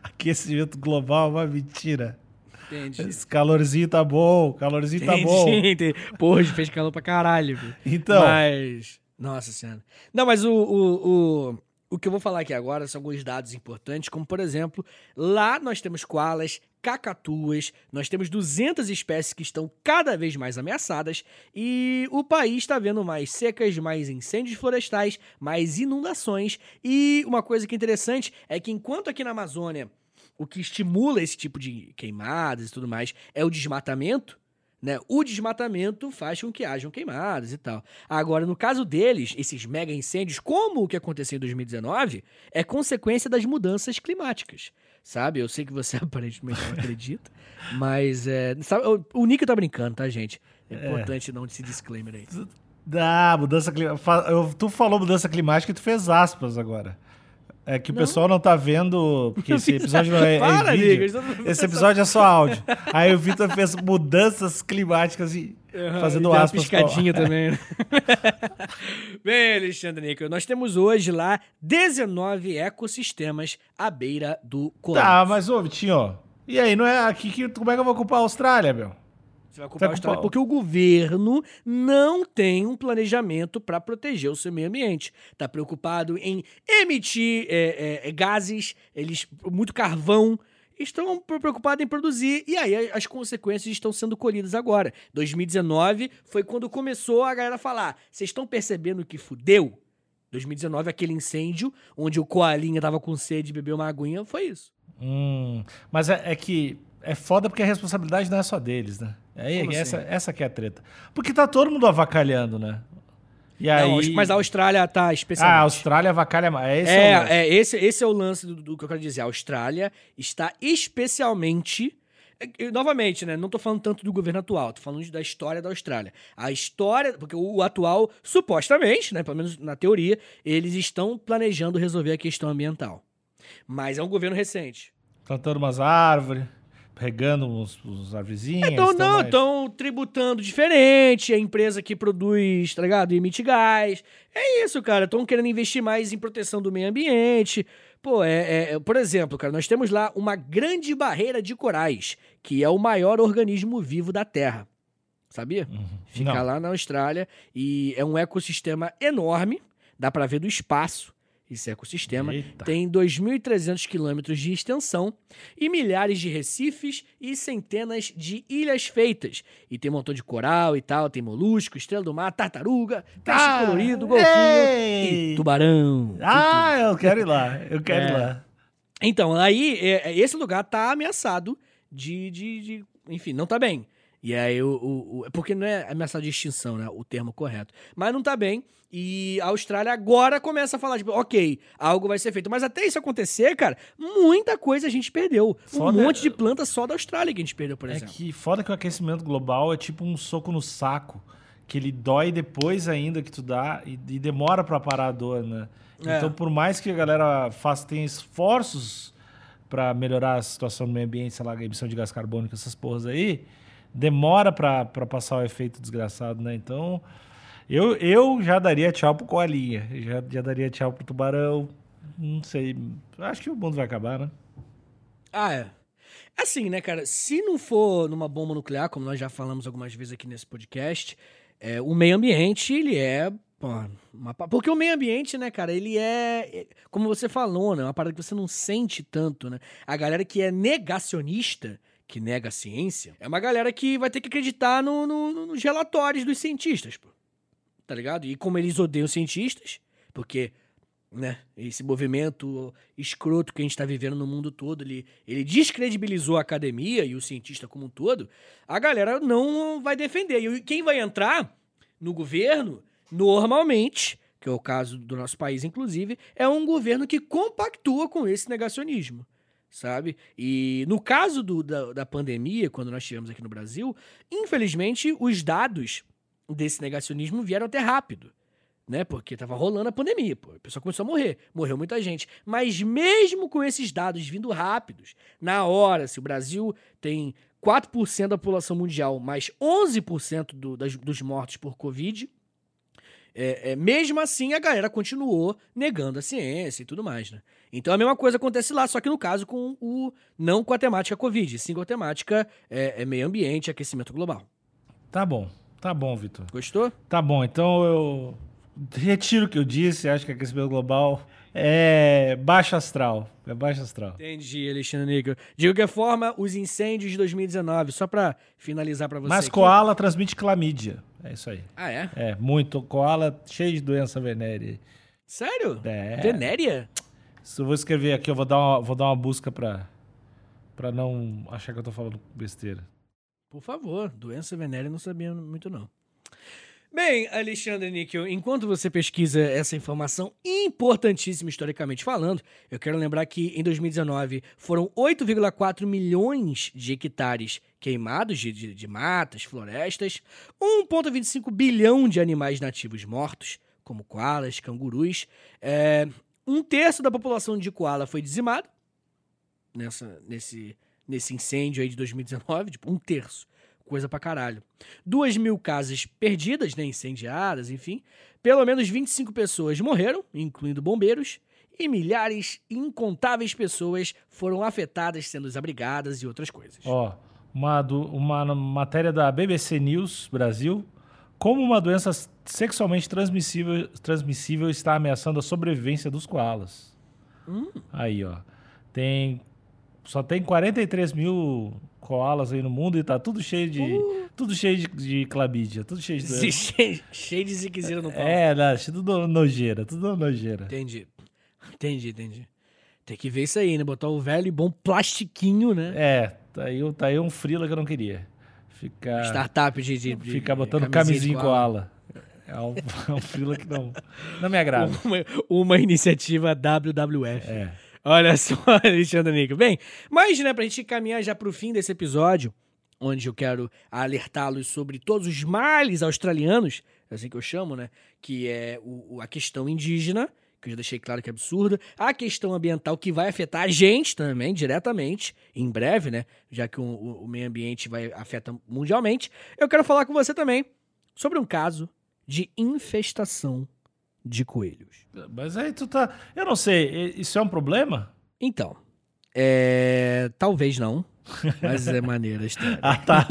Speaker 1: Aquecimento global é uma mentira.
Speaker 2: Entendi.
Speaker 1: Esse calorzinho tá bom, calorzinho tá bom.
Speaker 2: Entendi, [laughs] entendi. Porra, hoje fez calor pra caralho, filho.
Speaker 1: Então,
Speaker 2: Mas. Nossa senhora. Não, mas o, o, o, o que eu vou falar aqui agora são alguns dados importantes, como por exemplo, lá nós temos koalas, cacatuas, nós temos 200 espécies que estão cada vez mais ameaçadas e o país está vendo mais secas, mais incêndios florestais, mais inundações. E uma coisa que é interessante é que enquanto aqui na Amazônia o que estimula esse tipo de queimadas e tudo mais é o desmatamento, né? O desmatamento faz com que hajam queimadas e tal. Agora, no caso deles, esses mega incêndios, como o que aconteceu em 2019, é consequência das mudanças climáticas. Sabe? Eu sei que você [laughs] aparentemente não acredita, mas é, sabe, o- o Nick tá brincando, tá, gente? É importante não esse disclaimer aí.
Speaker 1: ah, mudança climática. Tu falou mudança climática e tu fez aspas agora. É que o pessoal não tá vendo, porque [laughs] esse episódio não é, é
Speaker 2: Para,
Speaker 1: vídeo. Esse episódio é só áudio. Aí o Vitor fez mudanças climáticas e fazendo
Speaker 2: E uma
Speaker 1: aspas. pra-
Speaker 2: piscadinha [laughs] também. né? [laughs] Bem, Alexandre Níquel, nós temos hoje lá 19 ecossistemas à beira do
Speaker 1: Tá,
Speaker 2: Colombo.
Speaker 1: mas ô, Vitinho, ó. E aí, não é aqui que. Como é que eu vou culpar a Austrália, meu?
Speaker 2: Você vai culpar Austrália
Speaker 1: culpar-
Speaker 2: porque o governo não tem um planejamento para proteger o seu meio ambiente. Está preocupado em emitir é, é, gases, eles muito carvão. Estão pre- preocupados em produzir e aí as consequências estão sendo colhidas agora. 2019 foi quando começou a galera falar: vocês estão percebendo que fudeu? 2019, aquele incêndio onde o Koalinha tava com sede e bebeu uma aguinha, foi isso.
Speaker 1: Hum, mas é, é que é foda porque a responsabilidade não é só deles, né? Aí,
Speaker 2: Como
Speaker 1: essa,
Speaker 2: assim?
Speaker 1: essa que é a treta. Porque tá todo mundo avacalhando, né? E aí...
Speaker 2: Não, mas a Austrália tá
Speaker 1: Ah,
Speaker 2: especialmente.
Speaker 1: a Austrália avacalha mais. Esse é, o
Speaker 2: É,
Speaker 1: lance.
Speaker 2: é, esse, esse é o lance do, do que eu quero dizer. A Austrália está especialmente. é, Novamente, né? Não tô falando tanto do governo atual, tô falando da história da Austrália. A história, porque o, o atual, supostamente, né? Pelo menos na teoria, eles estão planejando resolver a questão ambiental. Mas é um governo recente.
Speaker 1: Plantando umas árvores, regando uns, uns árvorezinhas.
Speaker 2: Então,
Speaker 1: tão
Speaker 2: não,
Speaker 1: mais-
Speaker 2: estão tributando diferente, a empresa que produz, tá ligado? Emite gás. É isso, cara. Estão querendo investir mais em proteção do meio ambiente. Pô, é, é- é- Por exemplo, cara, nós temos lá uma grande barreira de corais, que é o maior organismo vivo da Terra. Sabia? Fica
Speaker 1: Não.
Speaker 2: lá na Austrália e é um ecossistema enorme. Dá pra ver do espaço esse ecossistema.
Speaker 1: Eita.
Speaker 2: Tem 2.300 quilômetros de extensão e milhares de recifes e centenas de ilhas feitas. E tem um montão de coral e tal, tem molusco, estrela do mar, tartaruga, peixe
Speaker 1: Ah,
Speaker 2: colorido, golfinho
Speaker 1: ei!
Speaker 2: e tubarão.
Speaker 1: Ah, eu quero ir lá. Eu quero ir
Speaker 2: É.
Speaker 1: lá.
Speaker 2: Então, aí, é- é- esse lugar tá ameaçado de, de, de- Enfim, não tá bem. E aí, o, o, o- Porque não é ameaçado de extinção, né? O termo correto. Mas não tá bem. E a Austrália agora começa a falar, tipo, ok, algo vai ser feito. Mas até isso acontecer, cara, muita coisa a gente perdeu.
Speaker 1: Foda-
Speaker 2: Um monte de planta só da Austrália que a gente perdeu, por
Speaker 1: É
Speaker 2: exemplo.
Speaker 1: que foda que o aquecimento global é tipo um soco no saco. Que ele dói depois ainda que tu dá e, e demora pra parar a dor, né?
Speaker 2: É.
Speaker 1: Então, por mais que a galera faça, tenha esforços pra melhorar a situação do meio ambiente, sei lá, a emissão de gás carbônico, essas porras aí, demora pra passar o efeito desgraçado, né? Então, eu, eu já daria tchau pro coalinha, já, já daria tchau pro tubarão, não sei, acho que o mundo vai acabar, né?
Speaker 2: Ah, é. Assim, né, cara? Se não for numa bomba nuclear, como nós já falamos algumas vezes aqui nesse podcast, é, o meio ambiente, ele é. porque o meio ambiente, né, cara, ele é. é, Como você falou, né? Uma parada que você não sente tanto, né? A galera que é negacionista, que nega a ciência, é uma galera que vai ter que acreditar no, no- nos relatórios dos cientistas, pô. Tá ligado? E como eles odeiam cientistas, porque né? Esse movimento escroto que a gente está vivendo no mundo todo, ele, ele descredibilizou a academia e o cientista como um todo, a galera não vai defender. E quem vai entrar no governo, normalmente, que é o caso do nosso país, inclusive, é um governo que compactua com esse negacionismo. Sabe? E no caso do, da, da pandemia, quando nós tivemos aqui no Brasil, infelizmente os dados desse negacionismo vieram até rápido. Né? Porque tava rolando a pandemia, pô. A pessoa começou a morrer. Morreu muita gente. Mas mesmo com esses dados vindo rápidos, na hora, se o Brasil tem 4% da população mundial, mais 11% do, das, dos mortos por Covid, é, é, mesmo assim a galera continuou negando a ciência e tudo mais, né? Então a mesma coisa acontece lá, só que no caso com o não com a temática Covid, sim com a temática é, é meio ambiente, aquecimento global.
Speaker 1: Tá bom, tá bom, Vitor.
Speaker 2: Gostou?
Speaker 1: Tá bom, então eu retiro o que eu disse, acho que aquecimento global é baixo astral. É baixo astral.
Speaker 2: Entendi, Alexandre Níquel. De qualquer forma, os incêndios de 2019, só pra finalizar pra você.
Speaker 1: Mas
Speaker 2: aqui.
Speaker 1: koala transmite clamídia. É isso aí.
Speaker 2: Ah, é?
Speaker 1: É, muito. Koala cheio de doença venérea.
Speaker 2: Sério?
Speaker 1: É.
Speaker 2: Venéria?
Speaker 1: Se eu vou escrever aqui, eu vou dar uma, vou dar uma busca pra, pra não achar que eu tô falando besteira.
Speaker 2: Por favor, doença venérea não sabia muito não. Bem, Alexandre Níquel, enquanto você pesquisa essa informação importantíssima historicamente falando, eu quero lembrar que em 2019 foram 8,4 milhões de hectares queimados de, de, de matas, florestas, 1,25 bilhão de animais nativos mortos, como koalas, cangurus. É, um terço da população de koala foi dizimada nessa, nesse, nesse incêndio aí de 2019, tipo, um terço coisa pra caralho. Duas mil casas perdidas, né, incendiadas, enfim. Pelo menos 25 pessoas morreram, incluindo bombeiros, e milhares, incontáveis pessoas foram afetadas, sendo desabrigadas e outras coisas.
Speaker 1: Ó, uma, do- uma matéria da BBC News Brasil. Como uma doença sexualmente transmissível, transmissível está ameaçando a sobrevivência dos koalas. Aí, ó. Tem. Só tem 43 mil koalas aí no mundo e tá tudo cheio de. Tudo cheio de, de clamídia, tudo cheio de doença.
Speaker 2: cheio, cheio de ziquezira no pau.
Speaker 1: É, não, tudo nojeira, tudo nojeira.
Speaker 2: Entendi. Entendi, entendi. Tem que ver isso aí, né? Botar o velho e bom plastiquinho, né?
Speaker 1: É, tá aí, tá aí um frila que eu não queria. Ficar.
Speaker 2: Startup de, de,
Speaker 1: Ficar botando
Speaker 2: camisinha
Speaker 1: em koala. É um, [laughs] é um frila que não, não me agrada.
Speaker 2: Uma, uma iniciativa WWF.
Speaker 1: É.
Speaker 2: Olha [laughs] só, Alexandre Nico. Bem, mas, né, pra gente caminhar já pro fim desse episódio, onde eu quero alertá-los sobre todos os males australianos, é assim que eu chamo, né? Que é o, a questão indígena, que eu já deixei claro que é absurda, a questão ambiental que vai afetar a gente também, diretamente, em breve, né? Já que o, o- o meio ambiente vai afeta mundialmente. Eu quero falar com você também sobre um caso de infestação de coelhos.
Speaker 1: Mas aí tu tá. Eu não sei, isso é um problema?
Speaker 2: Então, é... talvez não, [laughs] mas é maneira a história.
Speaker 1: Ah, tá.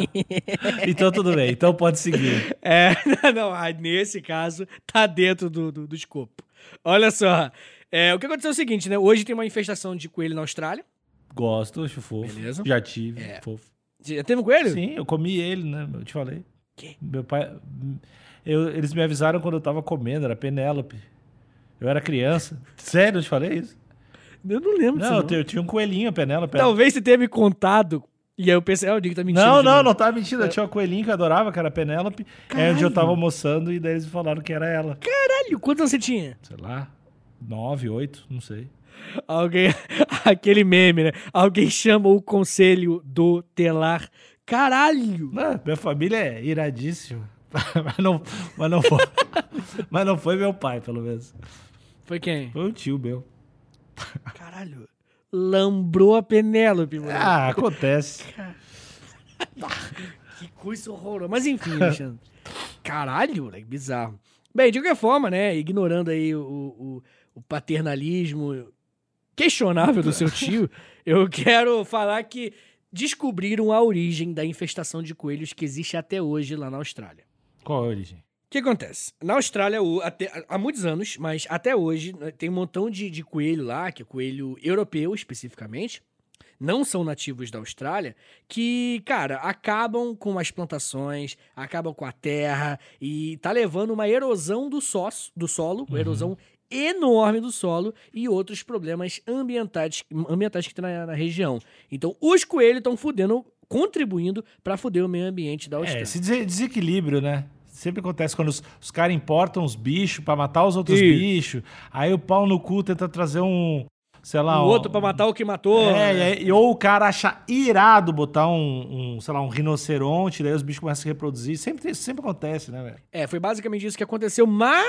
Speaker 1: então tudo bem, então pode seguir. [laughs]
Speaker 2: É, não, ah, nesse caso, tá dentro do, do, do escopo. Olha só, é, o que aconteceu é o seguinte, né? Hoje tem uma infestação de coelho na Austrália.
Speaker 1: Gosto, acho fofo.
Speaker 2: Beleza.
Speaker 1: Já tive,
Speaker 2: É.
Speaker 1: fofo.
Speaker 2: Já teve um coelho?
Speaker 1: Sim, eu comi ele, né? Eu te falei.
Speaker 2: Que?
Speaker 1: Meu pai. Eu- eles me avisaram quando eu tava comendo, era Penélope. Eu era criança. Sério, eu te falei isso?
Speaker 2: Eu não lembro disso,
Speaker 1: Não,
Speaker 2: não.
Speaker 1: eu, te- eu tinha um coelhinho, a Penélope.
Speaker 2: Talvez você tenha me contado, e aí eu pensei, ah, o Diego tá mentindo.
Speaker 1: Não, não, não tava mentindo. Eu tinha um coelhinho que eu adorava, que era Penélope. É onde eu tava almoçando e daí eles me falaram que era ela.
Speaker 2: Caralho, quantos anos você tinha?
Speaker 1: Sei lá, nove, oito, não sei.
Speaker 2: Alguém, [laughs] aquele meme, né? Alguém chama o conselho do telar. Caralho!
Speaker 1: Não, minha família é iradíssima. [laughs] mas, não, mas, não foi, [laughs] mas não foi meu pai, pelo menos.
Speaker 2: Foi quem?
Speaker 1: Foi um tio meu.
Speaker 2: Caralho. Lambrou a Penélope, mano.
Speaker 1: Ah, acontece. [laughs]
Speaker 2: Que coisa horrorosa. Mas enfim, Alexandre. Caralho, moleque, bizarro. Bem, de qualquer forma, né? Ignorando aí o, o, o paternalismo questionável do seu tio, eu quero falar que descobriram a origem da infestação de coelhos que existe até hoje lá na Austrália.
Speaker 1: Qual a origem?
Speaker 2: O que acontece? Na Austrália, o- até- há muitos anos, mas até hoje, né, tem um montão de, de coelho lá, que é coelho europeu especificamente, não são nativos da Austrália, que, cara, acabam com as plantações, acabam com a terra e tá levando uma erosão do, sós, do solo, uma erosão enorme do solo e outros problemas ambientais, ambientais que tem na, na região. Então, os coelhos estão fudendo, contribuindo para fuder o meio ambiente da
Speaker 1: É,
Speaker 2: Austrália.
Speaker 1: esse dese- desequilíbrio, né? Sempre acontece quando os, os caras importam os bichos pra matar os outros
Speaker 2: Isso.
Speaker 1: bichos. Aí o pau no cu tenta trazer um. sei lá...
Speaker 2: o
Speaker 1: um-
Speaker 2: outro pra matar o que matou.
Speaker 1: É, e ou o cara acha irado botar um, um, sei lá, um rinoceronte, daí os bichos começam a se reproduzir. Sempre, sempre acontece, né, velho?
Speaker 2: É, foi basicamente isso que aconteceu. Mas,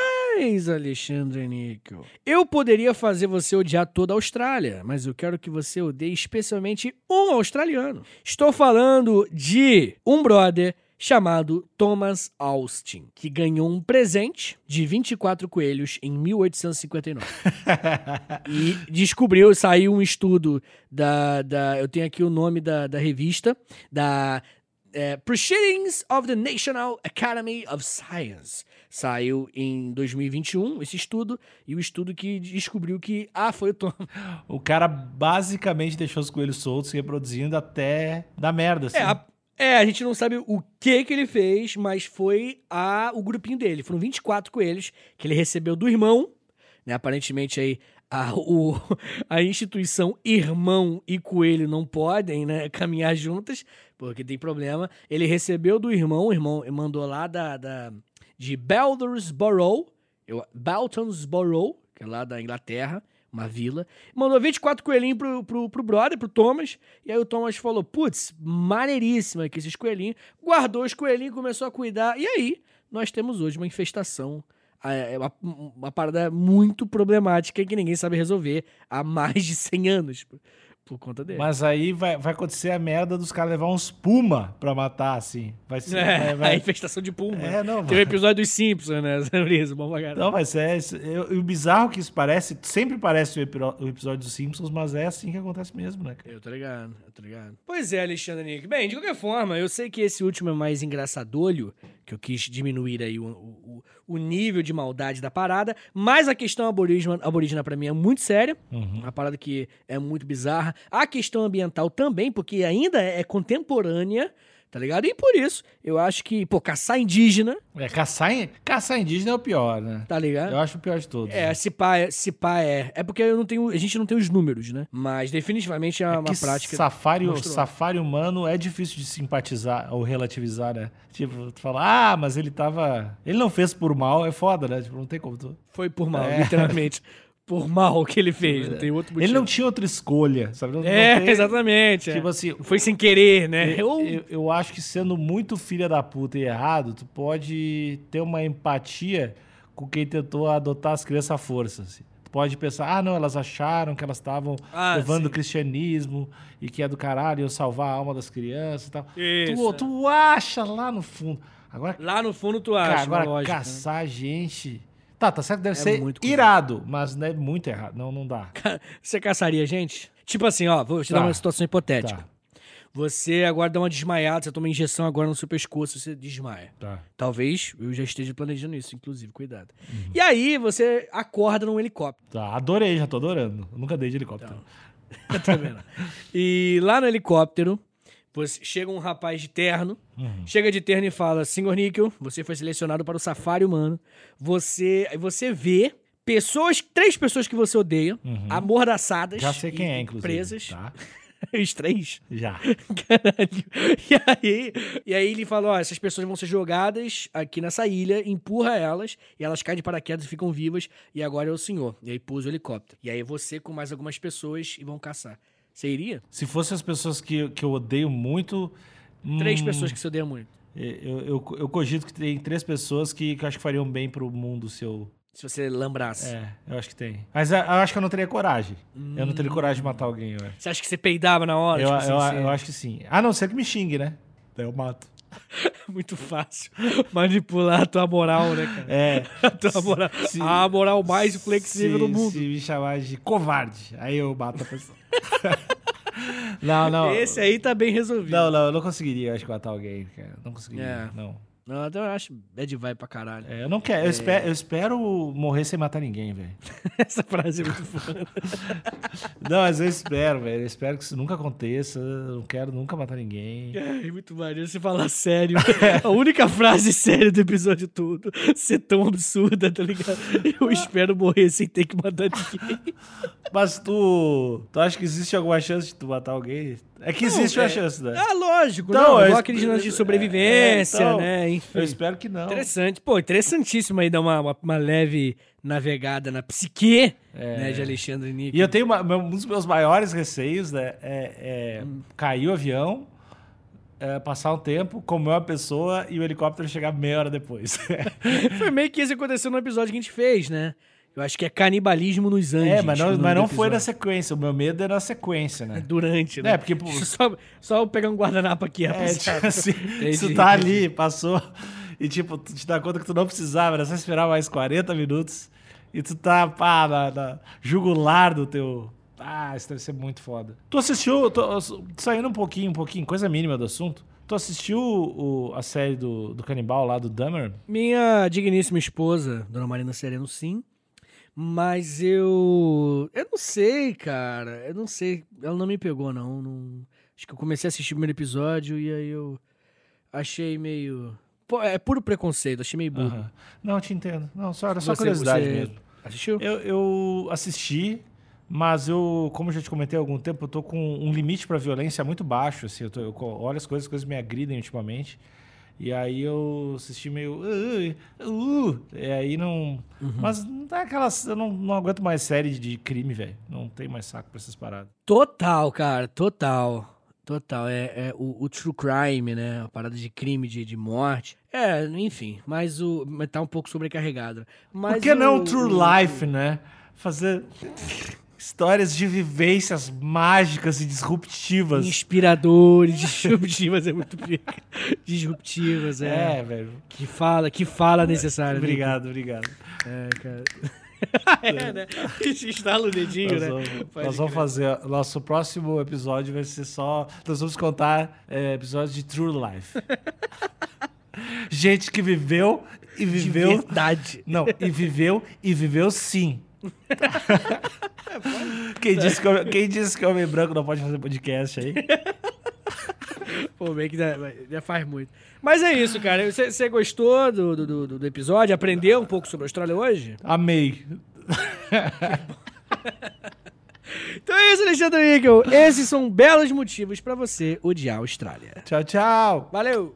Speaker 2: Alexandre Níquel, eu poderia fazer você odiar toda a Austrália, mas eu quero que você odeie especialmente um australiano. Estou falando de um brother chamado Thomas Austin, que ganhou um presente de 24 coelhos em 1859. [laughs] e descobriu, saiu um estudo da, da eu tenho aqui o nome da, da revista, da é, Proceedings of the National Academy of Science. Saiu em 2021 esse estudo, e o estudo que descobriu que, ah, foi o Thomas. [laughs]
Speaker 1: O cara basicamente deixou os coelhos soltos se reproduzindo até dar merda, assim.
Speaker 2: É, a, é, a gente não sabe o que que ele fez, mas foi a, o grupinho dele. Foram 24 coelhos que ele recebeu do irmão, né? Aparentemente aí a, o, [laughs] a instituição irmão e coelho não podem né, caminhar juntas, porque tem problema. Ele recebeu do irmão, o irmão mandou lá da, da, de Baldersborough, eu- que é lá da Inglaterra, uma vila. Mandou 24 coelhinhos pro, pro, pro brother, pro Thomas. E aí o Thomas falou: putz, maneiríssimo aqui esses coelhinhos. Guardou os coelhinhos, começou a cuidar. E aí, nós temos hoje uma infestação. é, Uma, uma parada muito problemática que ninguém sabe resolver há mais de 100 anos. Por, conta dele.
Speaker 1: Mas aí vai, vai acontecer a merda dos caras levar uns puma pra matar, assim. Vai ser.
Speaker 2: É,
Speaker 1: é, vai-
Speaker 2: a infestação de puma.
Speaker 1: É, não,
Speaker 2: Tem um episódio dos Simpsons, né? [laughs] Isso, bom pra.
Speaker 1: Não, mas é. E o bizarro que isso parece, sempre parece o, epi- o episódio dos Simpsons, mas é assim que acontece mesmo, né, cara?
Speaker 2: Eu tô ligado, eu tô ligado. Pois é, Alexandre Nick. Bem, de qualquer forma, eu sei que esse último é mais engraçadolho, que eu quis diminuir aí o, o, o nível de maldade da parada, mas a questão aborígena, aborígena pra mim é muito séria, uma parada que é muito bizarra. A questão ambiental também, porque ainda é contemporânea, tá ligado? E por isso, eu acho que, pô, caçar indígena,
Speaker 1: É, caçar, in- caçar indígena é o pior, né?
Speaker 2: tá ligado?
Speaker 1: Eu acho o pior de todos.
Speaker 2: É, se pá, é- se pá é. É porque eu não tenho, a gente não tem os números, né? Mas definitivamente é uma
Speaker 1: que
Speaker 2: prática.
Speaker 1: safari,
Speaker 2: monstruosa.
Speaker 1: safari humano é difícil de simpatizar ou relativizar, né? Tipo, tu fala, ah, mas ele tava. Ele não fez por mal, é foda, né? Tipo, não tem como tu.
Speaker 2: Foi por mal,
Speaker 1: É.
Speaker 2: literalmente. [laughs] Por mal que ele fez, não tem outro motivo.
Speaker 1: Ele não tinha outra escolha, sabe? Não- não
Speaker 2: É,
Speaker 1: tem-
Speaker 2: exatamente. é.
Speaker 1: Tipo assim,
Speaker 2: Foi sem querer, né?
Speaker 1: Eu, eu- eu acho que sendo muito filha da puta e errado, tu pode ter uma empatia com quem tentou adotar as crianças à força. assim. Tu pode pensar, ah, não, elas acharam que elas estavam
Speaker 2: Ah,
Speaker 1: levando
Speaker 2: sim.
Speaker 1: o cristianismo e que é do caralho, iam salvar a alma das crianças e tal.
Speaker 2: Isso,
Speaker 1: tu,
Speaker 2: é.
Speaker 1: tu acha lá no fundo. Agora,
Speaker 2: Lá no fundo tu
Speaker 1: cara,
Speaker 2: acha, uma
Speaker 1: agora
Speaker 2: lógica, né?
Speaker 1: caçar gente. Tá, tá certo, deve
Speaker 2: É
Speaker 1: ser irado, mas não é muito errado. Não, não dá.
Speaker 2: Você caçaria gente? Tipo assim, ó, vou te dar
Speaker 1: Tá.
Speaker 2: uma situação hipotética.
Speaker 1: Tá,
Speaker 2: Você agora dá uma desmaiada, você toma uma injeção agora no seu pescoço, você desmaia.
Speaker 1: tá.
Speaker 2: Talvez eu já esteja planejando isso, inclusive, cuidado.
Speaker 1: Uhum.
Speaker 2: E aí você acorda num helicóptero.
Speaker 1: Tá, adorei, já tô adorando. Eu nunca dei de helicóptero. [laughs]
Speaker 2: Eu também não. E lá no helicóptero, você, chega um rapaz de terno,
Speaker 1: Uhum.
Speaker 2: chega de terno e fala: Senhor Níquel, você foi selecionado para o safari humano. Você, você vê pessoas, três pessoas que você odeia, amordaçadas.
Speaker 1: Uhum. Já sei quem
Speaker 2: e
Speaker 1: é, inclusive.
Speaker 2: Presas.
Speaker 1: Tá? [laughs]
Speaker 2: Os três.
Speaker 1: Já. [laughs]
Speaker 2: Caralho. E aí, e aí ele fala: ó, essas pessoas vão ser jogadas aqui nessa ilha, empurra elas, e elas caem de paraquedas e ficam vivas, e agora é o senhor. E aí pousa o helicóptero. E aí você com mais algumas pessoas e vão caçar. Você iria?
Speaker 1: Se fossem as pessoas que, que eu odeio muito.
Speaker 2: Três
Speaker 1: hum,
Speaker 2: pessoas que você odeia muito.
Speaker 1: Eu, eu, eu cogito que tem três pessoas que, que eu acho que fariam bem pro mundo se eu.
Speaker 2: Se você lembrasse.
Speaker 1: É, eu acho que tem. Mas eu, eu acho que eu não teria coragem. Eu não teria coragem de matar alguém, eu acho.
Speaker 2: Você acha que você peidava na hora?
Speaker 1: Eu,
Speaker 2: Tipo assim,
Speaker 1: eu,
Speaker 2: você-
Speaker 1: eu acho que sim. A não ser que me xingue, né? Daí eu mato. [laughs]
Speaker 2: Muito fácil manipular a tua moral, né, cara?
Speaker 1: É. [laughs]
Speaker 2: A tua moral.
Speaker 1: se-
Speaker 2: a moral mais flexível
Speaker 1: se,
Speaker 2: do mundo.
Speaker 1: Se me chamar de covarde, aí eu mato a pessoa. [laughs] não, não.
Speaker 2: Esse aí tá bem resolvido.
Speaker 1: Não, não, eu não conseguiria, acho, matar alguém, cara. Não conseguiria,
Speaker 2: É.
Speaker 1: não.
Speaker 2: Não, eu acho bad vibe pra caralho.
Speaker 1: É, eu não quero. Eu, espero, eu espero morrer sem matar ninguém, velho. [laughs]
Speaker 2: Essa frase é muito foda. [laughs]
Speaker 1: Não, mas eu espero, velho. Eu espero que isso nunca aconteça. Eu não quero nunca matar ninguém.
Speaker 2: Ai, muito maneiro você falar sério. A única frase séria do episódio todo. Ser tão absurda, tá ligado? Eu espero morrer sem ter que matar ninguém. [laughs]
Speaker 1: Mas tu. Tu acha que existe alguma chance de tu matar alguém? É que
Speaker 2: Não,
Speaker 1: existe
Speaker 2: é-
Speaker 1: uma chance, né?
Speaker 2: Ah, lógico.
Speaker 1: Então,
Speaker 2: não, igual aqueles lances de
Speaker 1: é,
Speaker 2: sobrevivência,
Speaker 1: então,
Speaker 2: né? Enfim.
Speaker 1: Eu espero que não.
Speaker 2: Interessante. Pô, interessantíssimo aí dar uma, uma, uma leve navegada na psique né, de Alexandre Nick.
Speaker 1: E eu tenho uma- um dos meus maiores receios, né? É, é cair o avião, é, passar um tempo, comer uma pessoa e o helicóptero chegar meia hora depois. [laughs]
Speaker 2: Foi meio que isso aconteceu no episódio que a gente fez, né? Eu acho que é canibalismo nos Andes.
Speaker 1: é, mas não, mas não foi na sequência. O meu medo é na sequência, né? [laughs]
Speaker 2: Durante, né?
Speaker 1: É, porque, pô,
Speaker 2: Só, só eu pegar um guardanapo aqui,
Speaker 1: É,
Speaker 2: rapaziada.
Speaker 1: tipo assim, [laughs] tu tá ali, passou, e tipo, tu te dá conta que tu não precisava, era só esperar mais 40 minutos, e tu tá, pá, na, na jugular do teu... Ah, isso deve ser muito foda. Tu assistiu, tô- saindo um pouquinho, um pouquinho, coisa mínima do assunto, tu assistiu o- a série do, do canibal lá, do Dahmer?
Speaker 2: Minha digníssima esposa, Dona Marina Sereno, sim. Mas eu. Eu não sei, cara. Eu não sei. Ela não me pegou, não. não- Acho que eu comecei a assistir o primeiro episódio e aí eu achei meio. Pô, é puro preconceito, achei meio burro.
Speaker 1: Aham. Não, eu te entendo. Não, só era só
Speaker 2: Você-
Speaker 1: curiosidade
Speaker 2: você
Speaker 1: mesmo.
Speaker 2: Assistiu?
Speaker 1: Eu, eu assisti, mas eu, como eu já te comentei há algum tempo, eu tô com um limite pra violência muito baixo, assim, eu, tô- eu olho as coisas, as coisas me agridem ultimamente, e aí eu assisti meio... Uh, uh, e aí não... Mas não é aquelas... Eu não, não aguento mais série de crime, velho. Não tem mais saco pra essas paradas.
Speaker 2: Total, cara, total. Total, é, é o, o true crime, né? A parada de crime, de, de morte. É, enfim, mas o. Mas tá um pouco sobrecarregado. Mas
Speaker 1: Por que
Speaker 2: o-
Speaker 1: não True
Speaker 2: o-
Speaker 1: Life, né? Fazer histórias de vivências mágicas e disruptivas.
Speaker 2: Inspiradores, [laughs] disruptivas, é muito pica. Disruptivas, é.
Speaker 1: É, velho.
Speaker 2: Que fala, que fala necessário. né?
Speaker 1: Obrigado, obrigado.
Speaker 2: É, cara. [laughs] é, né? Estala o dedinho,
Speaker 1: Nós
Speaker 2: né?
Speaker 1: vamos,
Speaker 2: Pode
Speaker 1: nós vamos
Speaker 2: crer.
Speaker 1: fazer. Nosso próximo episódio vai ser só. Nós vamos contar é, episódios de True Life. [laughs] Gente que viveu e
Speaker 2: De
Speaker 1: viveu.
Speaker 2: verdade.
Speaker 1: Não, e viveu e viveu sim. [laughs] quem, disse que, homem- quem disse que homem branco não pode fazer podcast aí? [laughs]
Speaker 2: Pô, bem que já, já faz muito. Mas é isso, cara. Você você gostou do, do, do- episódio? Aprendeu um pouco sobre a Austrália hoje?
Speaker 1: Amei. [laughs]
Speaker 2: Então é isso, Alexandre Níquel. Esses são belos motivos pra você odiar a Austrália.
Speaker 1: Tchau, tchau.
Speaker 2: Valeu!